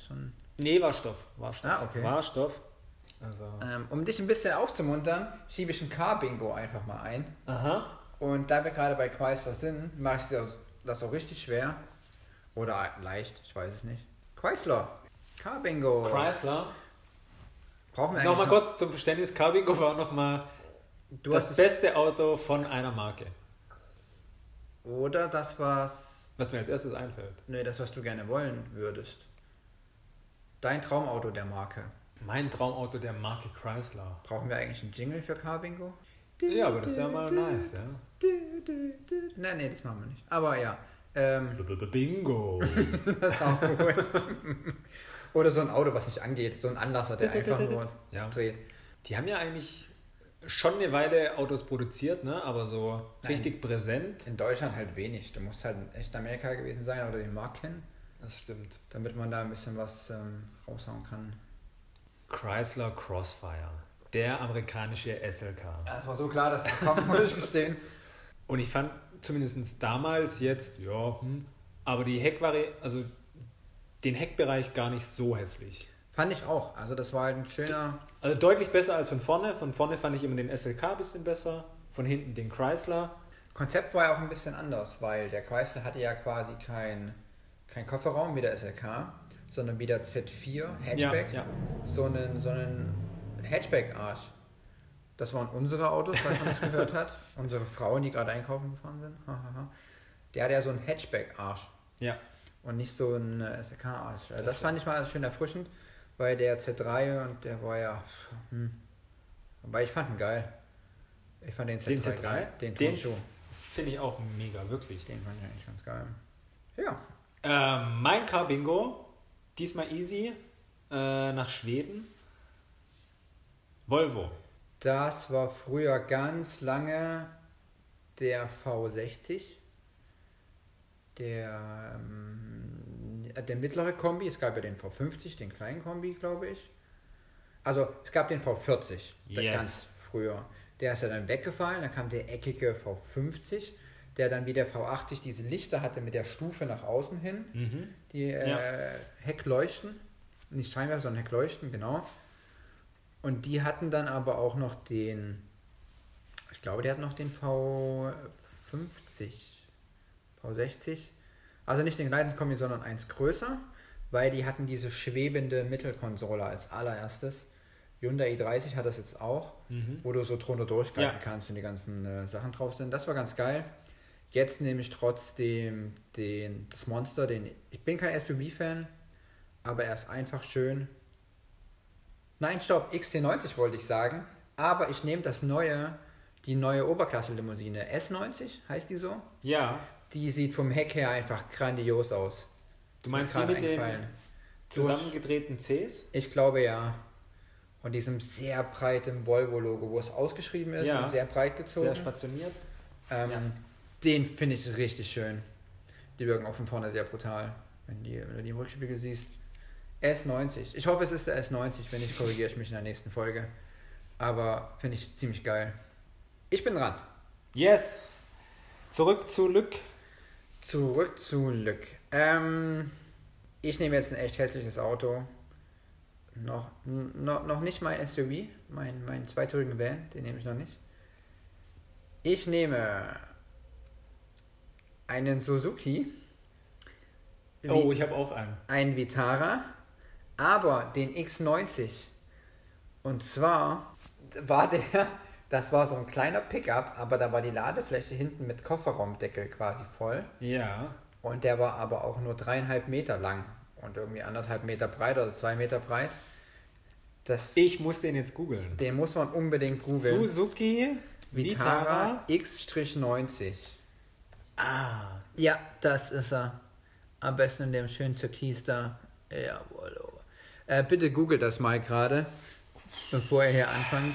Schon. nee, war Stoff, war Stoff, Ah, okay. war Stoff. Also, Ähm, um dich ein bisschen aufzumuntern, schiebe ich ein Car-Bingo einfach mal ein. aha. Und da wir gerade bei Chrysler sind, mache ich das auch richtig schwer. Oder leicht, ich weiß es nicht. Chrysler, Car-Bingo. Chrysler. Brauchen wir eigentlich Nochmal noch- kurz zum Verständnis, Cabingo war nochmal das beste Auto von einer Marke. oder das, was. Was mir als erstes einfällt. Nee, das, was du gerne wollen würdest. Dein Traumauto der Marke. Mein Traumauto der Marke Chrysler. Brauchen wir eigentlich einen Jingle für Car-Bingo? Ja, aber das wäre mal nice, ja. Nein, nee, das machen wir nicht. Aber ja. Ähm, Bingo. das ist auch gut. Oder so ein Auto, was nicht angeht. So ein Anlasser, der einfach nur Ja. dreht. Die haben ja eigentlich schon eine Weile Autos produziert, ne? aber so Nein. richtig präsent. In Deutschland halt wenig. Du musst halt in echt Amerika gewesen sein oder den Markt kennen, Das stimmt. damit man da ein bisschen was ähm, raushauen kann. Chrysler Crossfire. Der amerikanische SLK. Ja, es war so klar, dass der kommt, muss ich gestehen. Und ich fand zumindest damals jetzt, ja, hm, aber die Heckvari also den Heckbereich gar nicht so hässlich. Fand ich auch. Also das war halt ein schöner. Also deutlich besser als von vorne. Von vorne fand ich immer den SLK ein bisschen besser. Von hinten den Chrysler. Konzept war ja auch ein bisschen anders, weil der Chrysler hatte ja quasi kein, kein Kofferraum wie der SLK, sondern wie der Z4 Hatchback. Ja, ja. So einen, so einen Hatchback-Arsch. Das waren unsere Autos, falls man das gehört hat. Unsere Frauen, die gerade einkaufen gefahren sind. Der hatte ja so einen Hatchback-Arsch Ja. Und nicht so einen äh, SLK-Arsch. Also das Das fand ich mal schön erfrischend, weil der Z3 und der war ja. Hm. Aber ich fand ihn geil. Ich fand den Z3, Den Z3? geil. Den, Den-. Finde ich auch mega, wirklich. Den fand ich eigentlich ganz geil. Ja. Ähm, mein Car Bingo Diesmal easy. Äh, nach Schweden. Volvo. Das war früher ganz lange der V60. Der, ähm, der mittlere Kombi. Es gab ja den V50, den kleinen Kombi, glaube ich. Also es gab den V40, der Yes. ganz früher. Der ist ja dann weggefallen. Dann kam der eckige V50, der dann wie der V80 diese Lichter hatte mit der Stufe nach außen hin. Mhm. Die äh, Ja. Heckleuchten, nicht Scheinwerfer, sondern Heckleuchten, genau. Und die hatten dann aber auch noch den, ich glaube, die hatten noch den V50, V60. Also nicht den Leidenskombi, sondern eins größer, weil die hatten diese schwebende Mittelkonsole als allererstes. Hyundai i30 hat das jetzt auch, Mhm. wo du so drunter durchgreifen Ja. kannst und die ganzen äh, Sachen drauf sind. Das war ganz geil. Jetzt nehme ich trotzdem den, das Monster, den ich bin kein SUV-Fan, aber er ist einfach schön. Nein, stopp, XC90 wollte ich sagen, aber ich nehme das neue, die neue Oberklasse-Limousine S90, heißt die so? Ja. Die sieht vom Heck her einfach grandios aus. Du meinst die gerade mit den eingefallen. zusammengedrehten Cs? Ich glaube ja. Und diesem sehr breiten Volvo-Logo, wo es ausgeschrieben ist Ja. und sehr breit gezogen. Sehr stationiert. Ähm, Ja. Den finde ich richtig schön. Die wirken auch von vorne sehr brutal, wenn, die, wenn du die im Rückspiegel siehst. S90. Ich hoffe, es ist der S90. Wenn nicht, korrigiere ich mich in der nächsten Folge. Aber finde ich ziemlich geil. Ich bin dran. Yes. Zurück zu Lück. Zurück zu Lück. Ähm, ich nehme jetzt ein echt hässliches Auto. Noch, noch, noch nicht mein SUV, mein, mein zweitürigen Van, den nehme ich noch nicht. Ich nehme einen Suzuki, Oh, ich habe auch einen. ein Vitara, aber den X90. Und zwar war der, das war so ein kleiner Pickup, aber da war die Ladefläche hinten mit Kofferraumdeckel quasi voll. Ja. Und der war aber auch nur dreieinhalb Meter lang und irgendwie anderthalb Meter breit oder zwei Meter breit. Das, Ich muss den jetzt googeln. den muss man unbedingt googeln. Suzuki Vitara X-90. Ah. Ja, das ist er. Am besten in dem schönen Türkis da. Jawohl. oh. Äh, bitte googelt das mal gerade, bevor ihr hier anfangt.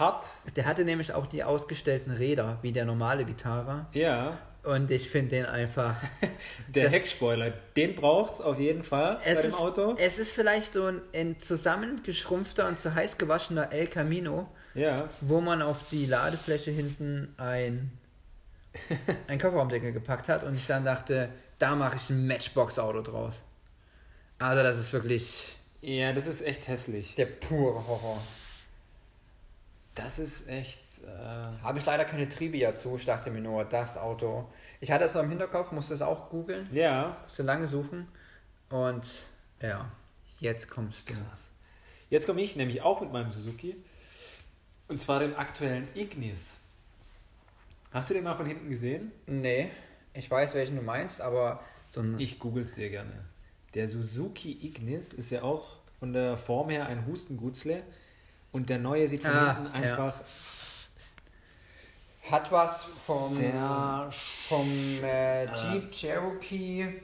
Hat. Der hatte nämlich auch die ausgestellten Räder, wie der normale Vitara. Ja. Und ich finde den einfach Der Heckspoiler, den braucht's auf jeden Fall bei dem ist, Auto. Es ist vielleicht so ein, ein zusammengeschrumpfter und zu heiß gewaschener El Camino, Ja. wo man auf die Ladefläche hinten ein, ein Kofferraumdeckel gepackt hat und ich dann dachte, da mache ich ein Matchbox-Auto draus. Also das ist wirklich Ja, das ist echt hässlich. der pure Horror. Das ist echt. Äh, Habe ich leider keine Trivia zu, ich dachte mir nur, das Auto. Ich hatte es noch im Hinterkopf, musste es auch googeln, ja. musste lange suchen und ja, jetzt kommst du. Krass. Jetzt komme ich nämlich auch mit meinem Suzuki. Und zwar den aktuellen Ignis. Hast du den mal von hinten gesehen? Nee, ich weiß, welchen du meinst, aber so ein Ich google's dir gerne. Der Suzuki Ignis ist ja auch von der Form her ein Hustengutzle. Und der neue sieht von Ah, hinten ja. einfach Hat was vom, vom äh, Ah. Jeep Cherokee.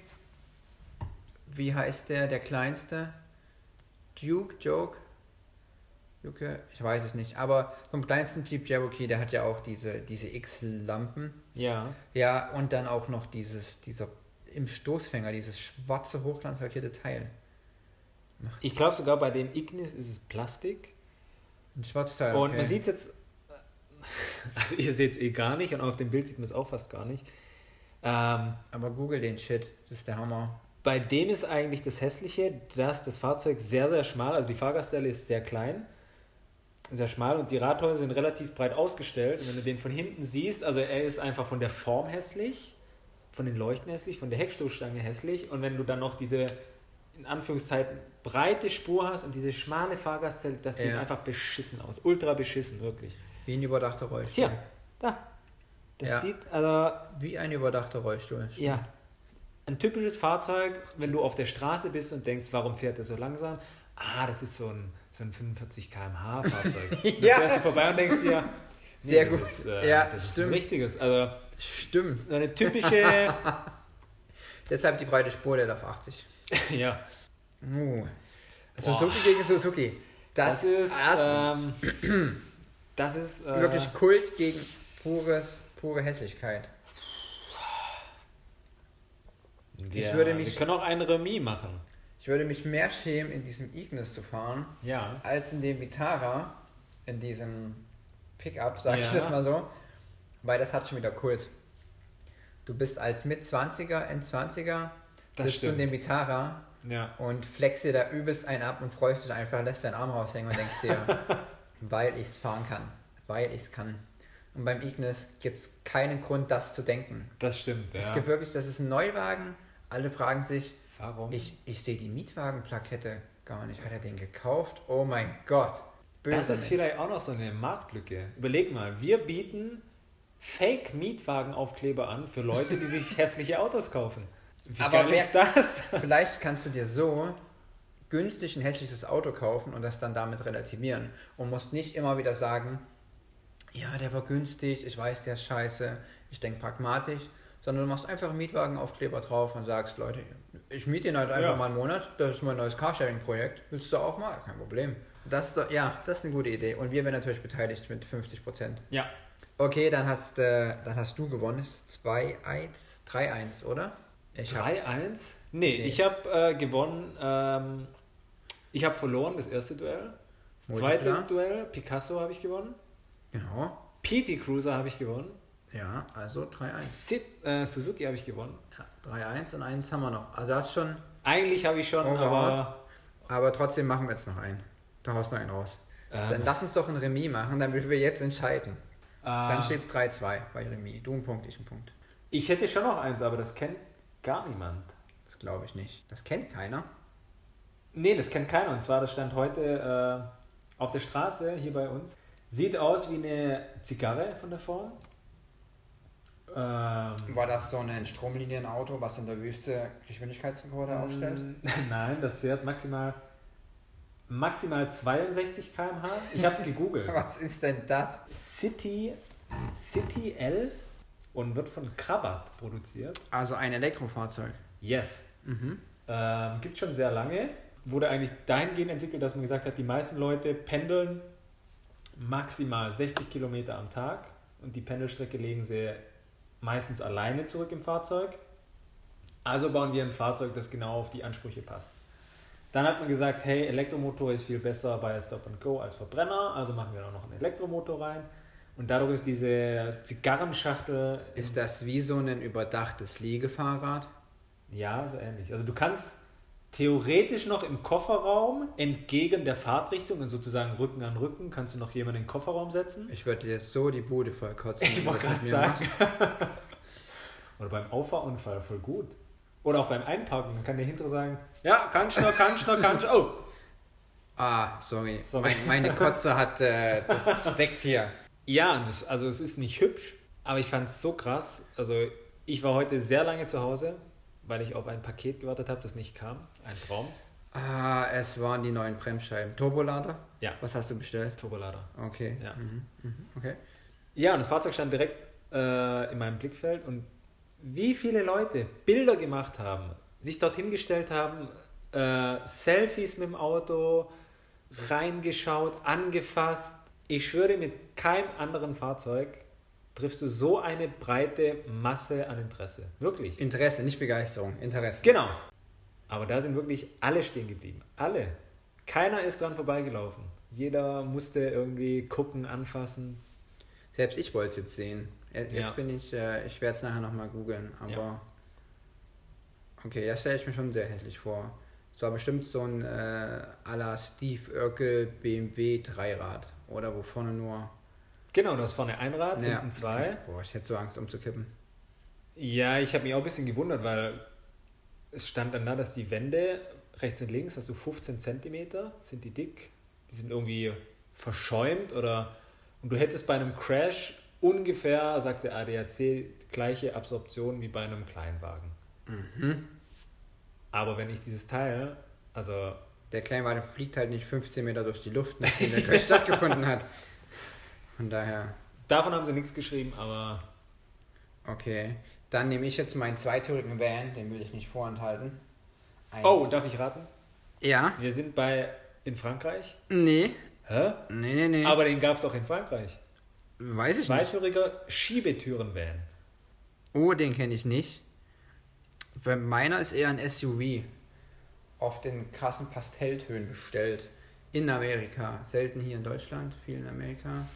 Wie heißt der, der kleinste? Duke, Joke? Duke? Ich weiß es nicht. Aber vom kleinsten Jeep Cherokee, der hat ja auch diese, diese X-Lampen. Ja. Ja, und dann auch noch dieses, dieser im Stoßfänger, dieses schwarze, hochglanzlackierte Teil. Ich glaube sogar bei dem Ignis ist es Plastik. Ein Schwarzteil. Und okay. man sieht es jetzt, also ihr seht es eh gar nicht und auf dem Bild sieht man es auch fast gar nicht. Ähm, Aber google den Shit, das ist der Hammer. bei dem ist eigentlich das Hässliche, dass das Fahrzeug sehr, sehr schmal, also die Fahrgaststelle ist sehr klein, sehr schmal und die Radhäuser sind relativ breit ausgestellt. Und wenn du den von hinten siehst, also er ist einfach von der Form hässlich, von den Leuchten hässlich, von der Heckstoßstange hässlich und wenn du dann noch diese in Anführungszeichen breite Spur hast und diese schmale Fahrgastzelle, das sieht Ja. einfach beschissen aus. Ultra beschissen, wirklich. Wie ein überdachter Rollstuhl. Hier, da. Das Ja. sieht, also, Wie ein überdachter Rollstuhl. ja. Ein typisches Fahrzeug, wenn du auf der Straße bist und denkst, warum fährt er so langsam? Ah, das ist so ein, so ein 45 km/h Fahrzeug. Dann Ja. fährst du vorbei und denkst dir, nee, Sehr das gut. Ist, äh, Ja, das ist ein stimmt. richtiges. Also, Stimmt. so eine typische, Deshalb die breite Spur, der darf 80. ja. Uh. Suzuki gegen Suzuki. Das, Das, ist, ähm, das ist äh, wirklich Kult gegen pures, pure Hässlichkeit. wir, ich würde mich- Wir können auch ein Remis machen. Ich würde mich mehr schämen, in diesem Ignis zu fahren, Ja. als in dem Vitara, in diesem Pickup, sag Ja. ich das mal so, weil das hat schon wieder Kult. Du bist als Mit-20er, End-20er, Das sitzt du in dem Vitara Ja. und flexst dir da übelst einen ab und freust dich einfach, lässt deinen Arm raushängen und denkst dir, weil ich es fahren kann, weil ich es kann. Und beim Ignis gibt es keinen Grund, das zu denken. Das stimmt, ja. Es gibt wirklich, das ist ein Neuwagen, alle fragen sich, Warum? ich, ich sehe die Mietwagenplakette gar nicht. Hat er den gekauft? Oh mein Gott. Böse das ist nicht. vielleicht auch noch so eine Marktlücke. Überleg mal, wir bieten Fake-Mietwagenaufkleber an für Leute, die sich hässliche Autos kaufen. Wie Aber geil ist das? Vielleicht kannst du dir so günstig ein hässliches Auto kaufen und das dann damit relativieren und musst nicht immer wieder sagen, ja, der war günstig, ich weiß, der ist scheiße, ich denke pragmatisch, sondern du machst einfach einen Mietwagenaufkleber drauf und sagst, Leute, ich miete ihn halt einfach Ja. mal einen Monat, das ist mein neues Carsharing-Projekt, willst du auch mal? Kein Problem. Das ist doch, ja, das ist eine gute Idee und wir werden natürlich beteiligt mit 50 Prozent. Ja. Okay, dann hast, äh, dann hast du gewonnen. Es ist 2-1, 3-1, oder? Ich hab- 3-1? Nee, Nee. ich habe äh, gewonnen. Ähm, ich habe verloren, das erste Duell. Das zweite Multipler. Duell, Picasso habe ich gewonnen. Genau. PT Cruiser habe ich gewonnen. Ja, also 3-1. Sit, äh, Suzuki habe ich gewonnen. Ja, 3-1 und 1 haben wir noch. Also das schon, Eigentlich habe ich schon, Overall. aber aber trotzdem machen wir jetzt noch einen. Du haust noch einen raus. ähm, Dann lass uns doch ein Remis machen, damit wir jetzt entscheiden. Dann äh, steht es 3-2 bei Remis. Du ein Punkt, ich ein Punkt. ich hätte schon noch eins, aber das kennt gar niemand. Das glaube ich nicht. Das kennt keiner. Nee, das kennt keiner. Und zwar, das stand heute äh, auf der Straße hier bei uns. Sieht aus wie eine Zigarre von der Form. Ähm, War das so ein Stromlinienauto, was in der Wüste Geschwindigkeitsrekorde aufstellt? Mm, Nein, das fährt maximal maximal 62 km/h. Ich habe es gegoogelt. Was ist denn das? City City L und wird von Krabat produziert. Also ein Elektrofahrzeug. Yes. Mhm. Ähm, gibt schon sehr lange. Wurde eigentlich dahingehend entwickelt, dass man gesagt hat, die meisten Leute pendeln maximal 60 Kilometer am Tag und die Pendelstrecke legen sie meistens alleine zurück im Fahrzeug. Also bauen wir ein Fahrzeug, das genau auf die Ansprüche passt. Dann hat man gesagt, hey, Elektromotor ist viel besser bei Stop and Go als Verbrenner, also machen wir da noch einen Elektromotor rein. Und dadurch ist diese Zigarrenschachtel Ist das wie so ein überdachtes Liegefahrrad? Ja, so ähnlich. Also du kannst theoretisch noch im Kofferraum entgegen der Fahrtrichtung und sozusagen Rücken an Rücken kannst du noch jemanden in den Kofferraum setzen. Ich würde jetzt so die Bude voll kotzen, Ich wenn du das mit gerade mir sagen. machst. Oder beim Auffahrunfall voll gut. Oder auch beim Einparken. Dann kann der hintere sagen, ja, kannst noch, kannst noch, kannst Oh, Ah, sorry. Sorry. Mein, meine Kotze hat, äh, das steckt hier. Ja, das, also es ist nicht hübsch, aber ich fand es so krass. Also ich war heute sehr lange zu Hause, weil ich auf ein Paket gewartet habe, das nicht kam. Ein Traum. Ah, es waren die neuen Bremsscheiben. Turbolader? Ja. Was hast du bestellt? Turbolader. Okay. Ja. Mhm. Mhm. Okay. Ja, und das Fahrzeug stand direkt äh, in meinem Blickfeld und wie viele Leute Bilder gemacht haben, sich dorthin gestellt haben, äh, Selfies mit dem Auto, reingeschaut, angefasst. Ich schwöre, mit keinem anderen Fahrzeug triffst du so eine breite Masse an Interesse. Wirklich. Interesse, nicht Begeisterung. Interesse. Genau. Aber da sind wirklich alle stehen geblieben. Alle. Keiner ist dran vorbeigelaufen. Jeder musste irgendwie gucken, anfassen. Selbst ich wollte es jetzt sehen. Jetzt Ja. bin ich, äh, ich werde es nachher nochmal googeln, aber. Ja. Okay, das stelle ich mir schon sehr hässlich vor. Es war bestimmt so ein äh, à la Steve Urkel BMW Dreirad. Oder wo vorne nur. Genau, du hast vorne ein Rad, Ja, hinten zwei. okay. Boah, ich hätte so Angst umzukippen. Ja, ich habe mich auch ein bisschen gewundert, weil es stand dann da, dass die Wände rechts und links, hast du 15 Zentimeter, sind die dick, die sind irgendwie verschäumt oder und du hättest bei einem Crash ungefähr, sagt der ADAC, gleiche Absorption wie bei einem Kleinwagen. Mhm. Aber wenn ich dieses Teil, also Der Kleinwagen fliegt halt nicht 15 Meter durch die Luft, nachdem der Crash stattgefunden hat. Von daher, davon haben sie nichts geschrieben, aber okay. Dann nehme ich jetzt meinen zweitürigen Van, den will ich nicht vorenthalten. Ein, oh, darf ich raten? Ja? Wir sind bei in Frankreich. Nee. Hä? Nee, nee, nee. Aber den gab es auch in Frankreich. Weiß ich nicht. Zweitüriger Schiebetürenvan. Oh, den kenne ich nicht. Weil meiner ist eher ein SUV. Auf den krassen Pastelltönen bestellt. In Amerika. Selten hier in Deutschland, viel in Amerika.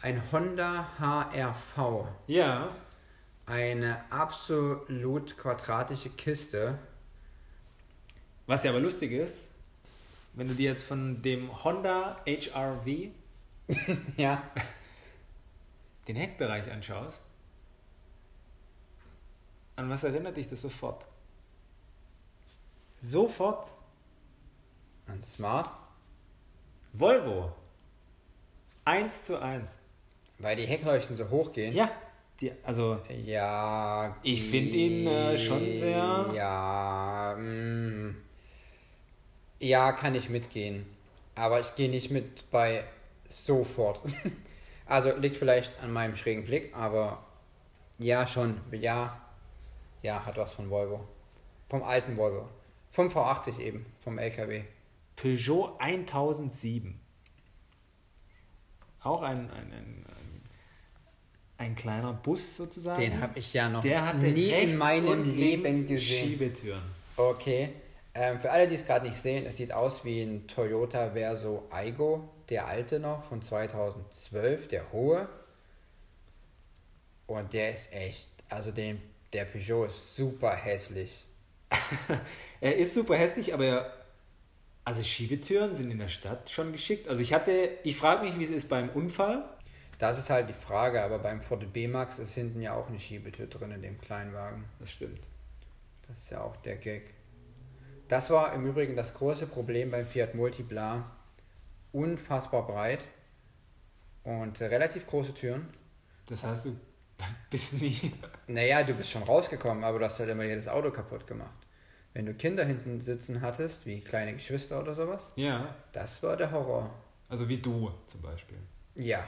Ein Honda HRV. Ja, Eine absolut quadratische Kiste. was ja aber lustig ist, wenn du dir jetzt von dem Honda HRV Ja. den Heckbereich anschaust, an was erinnert dich das sofort? Sofort Ein Smart. Volvo. 1 zu 1. Weil die Heckleuchten so hoch gehen. Ja, die, also Ja. Ich find ihn, äh, schon sehr- Ja. mm. ja, kann ich mitgehen. Aber ich gehe nicht mit bei sofort. also liegt vielleicht an meinem schrägen Blick, aber ja, schon. Ja. Ja, hat was von Volvo. Vom alten Volvo. Vom V80 eben. Vom LKW. Peugeot 1007. Auch ein, ein, ein, ein, ein kleiner Bus sozusagen. Den habe ich ja noch nie in meinem Leben gesehen. Schiebetüren. Okay. Ähm, für alle, die es gerade nicht sehen, es sieht aus wie ein Toyota Verso Aigo, der alte noch von 2012, der hohe. Und der ist echt, also den, der Peugeot ist super hässlich. Er ist super hässlich, aber er, also Schiebetüren sind in der Stadt schon geschickt. Also ich hatte, ich frage mich, wie es ist beim Unfall. Das ist halt die Frage, aber beim Ford B-Max ist hinten ja auch eine Schiebetür drin in dem Kleinwagen. Das stimmt. Das ist ja auch der Gag. Das war im Übrigen das große Problem beim Fiat Multipla. Unfassbar breit und äh, relativ große Türen. Das heißt, du bist nie. Naja, du bist schon rausgekommen, aber du hast halt immer jedes Auto kaputt gemacht. Wenn du Kinder hinten sitzen hattest, wie kleine Geschwister oder sowas, Ja, das war der Horror. also wie du zum Beispiel. Ja,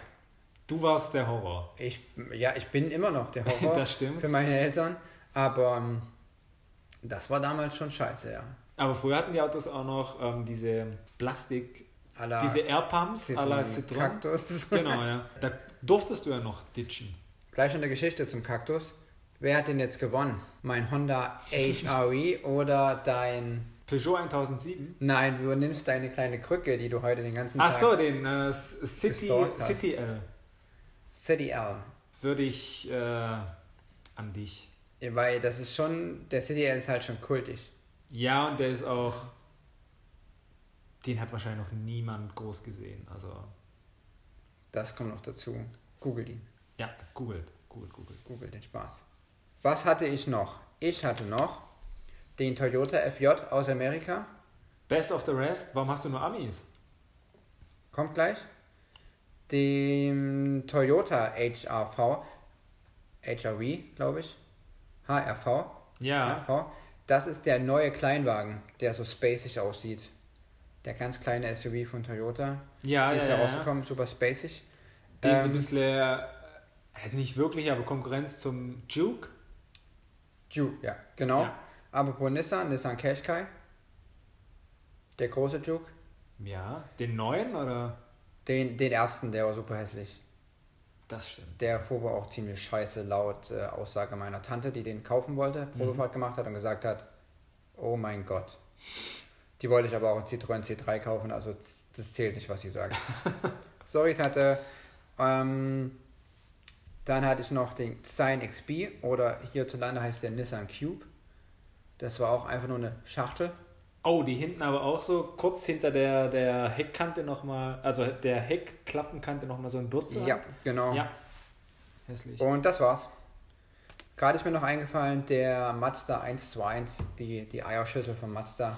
Du warst der Horror. ich, ja, ich bin immer noch der Horror Das stimmt. für meine Eltern, aber ähm, das war damals schon scheiße, ja. Aber früher hatten die Autos auch noch ähm, diese Plastik, la diese Airpumps à la Citroën. Kaktus. Genau, ja. Da durftest du ja noch ditchen. Gleich eine Geschichte zum Kaktus. Wer hat denn jetzt gewonnen? Mein Honda HRE oder dein... Peugeot 1007. Nein, du nimmst deine kleine Krücke, die du heute den ganzen Ach Tag... so, den äh, City. City L City L. würde ich äh, an dich. Ja, Weil das ist schon, der City L ist halt schon kultig. Ja, und der ist auch. Den hat wahrscheinlich noch niemand groß gesehen. Also, Das kommt noch dazu. Google ihn. ja, googelt. Googelt, googelt. Google den Spaß. Was hatte ich noch? Ich hatte noch den Toyota FJ aus Amerika. Best of the rest, warum hast du nur Amis? Kommt gleich. Den Toyota HRV. HRV, glaube ich. HRV. Ja, HRV. Das ist der neue Kleinwagen, der so spacig aussieht. Der ganz kleine SUV von Toyota. ja, Die ja. ist ja ja, rausgekommen, super spacig. Den so Ähm, ein bisschen. Äh, nicht wirklich, aber Konkurrenz zum Juke. Juke, ja, genau. Ja. Aber pro Nissan, Nissan Qashqai. Der große Juke. Ja, den neuen oder? Den, den ersten, der war super hässlich. Das stimmt. Der fuhr aber auch ziemlich scheiße laut äh, Aussage meiner Tante, die den kaufen wollte, Probefahrt gemacht hat und gesagt hat, oh mein Gott. Die wollte ich aber auch in Citroën C3 kaufen, also das zählt nicht, was sie sagt. Sorry, Tante. Ähm, dann hatte ich noch den Sign XB oder hierzulande heißt der Nissan Cube. Das war auch einfach nur eine Schachtel. Oh, die hinten aber auch so kurz hinter der, der Heckkante nochmal, also der Heckklappenkante nochmal so ein Bürzel. Ja, genau. Ja. Hässlich. Und das war's. Gerade ist mir noch eingefallen, der Mazda 121, die, die Eierschüssel von Mazda.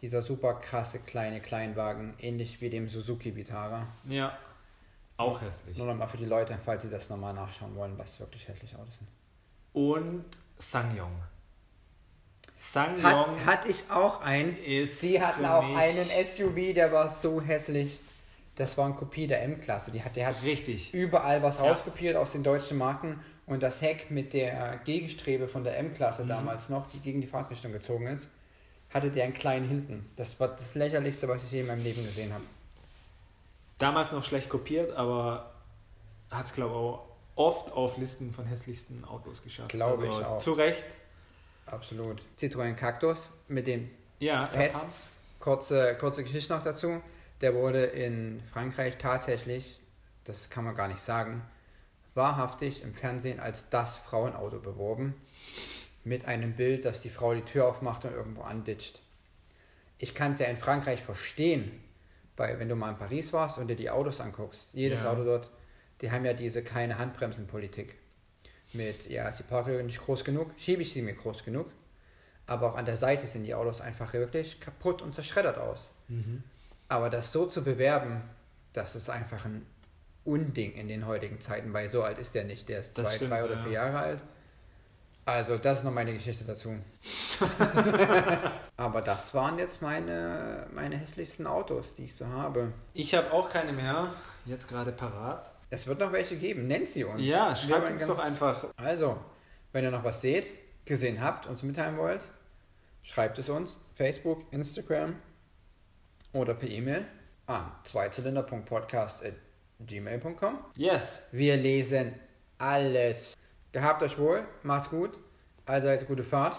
Dieser super krasse kleine Kleinwagen, ähnlich wie dem Suzuki Vitara. Ja. Auch hässlich. Nur nochmal für die Leute, falls sie das nochmal nachschauen wollen, was wirklich hässliche Autos sind. Und Sangyong. Sangyong Hat, hatte ich auch einen. Sie hatten auch einen SUV, der war so hässlich. Das war eine Kopie der M-Klasse. Die hat, der hat Richtig. überall was Ja. rauskopiert aus den deutschen Marken und das Heck mit der Gegenstrebe von der M-Klasse Mhm. damals noch, die gegen die Fahrtrichtung gezogen ist, hatte der einen kleinen hinten. Das war das lächerlichste, was ich je in meinem Leben gesehen habe. Damals noch schlecht kopiert, aber hat es, glaube ich, auch oft auf Listen von hässlichsten Autos geschafft. Glaube also, ich auch. Zu Recht. Absolut. Citroën Cactus mit den Ja. Airpumps. Kurze, kurze Geschichte noch dazu. Der wurde in Frankreich tatsächlich, das kann man gar nicht sagen, wahrhaftig im Fernsehen als das Frauenauto beworben. Mit einem Bild, dass die Frau die Tür aufmacht und irgendwo anditscht. Ich kann es ja in Frankreich verstehen, weil wenn du mal in Paris warst und dir die Autos anguckst, jedes Ja. Auto dort, die haben ja diese keine Handbremsenpolitik. Mit, ja, sie parke nicht groß genug, schiebe ich sie mir groß genug. Aber auch an der Seite sehen die Autos einfach wirklich kaputt und zerschreddert aus. Mhm. Aber das so zu bewerben, das ist einfach ein Unding in den heutigen Zeiten, weil so alt ist der nicht. Der ist Das zwei, stimmt, drei oder ja. vier Jahre alt. Also, das ist noch meine Geschichte dazu. Aber das waren jetzt meine, meine hässlichsten Autos, die ich so habe. Ich habe auch keine mehr, jetzt gerade parat. Es wird noch welche geben. Nennt sie uns. Ja, schreibt uns ganz- doch einfach. Also, wenn ihr noch was seht, gesehen habt, uns mitteilen wollt, schreibt es uns. Facebook, Instagram oder per E-Mail an zweizylinder.podcast.gmail.com. Yes. Wir lesen alles. Gehabt euch wohl, macht's gut. Allseits gute Fahrt.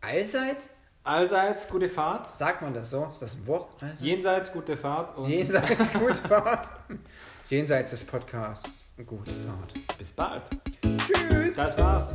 Allseits? Allseits gute Fahrt. Sagt man das so? Ist das ein Wort? Allseits? Jenseits gute Fahrt. Und Jenseits gute Fahrt. Jenseits des Podcasts gute Fahrt. bis bald. Tschüss. Das war's.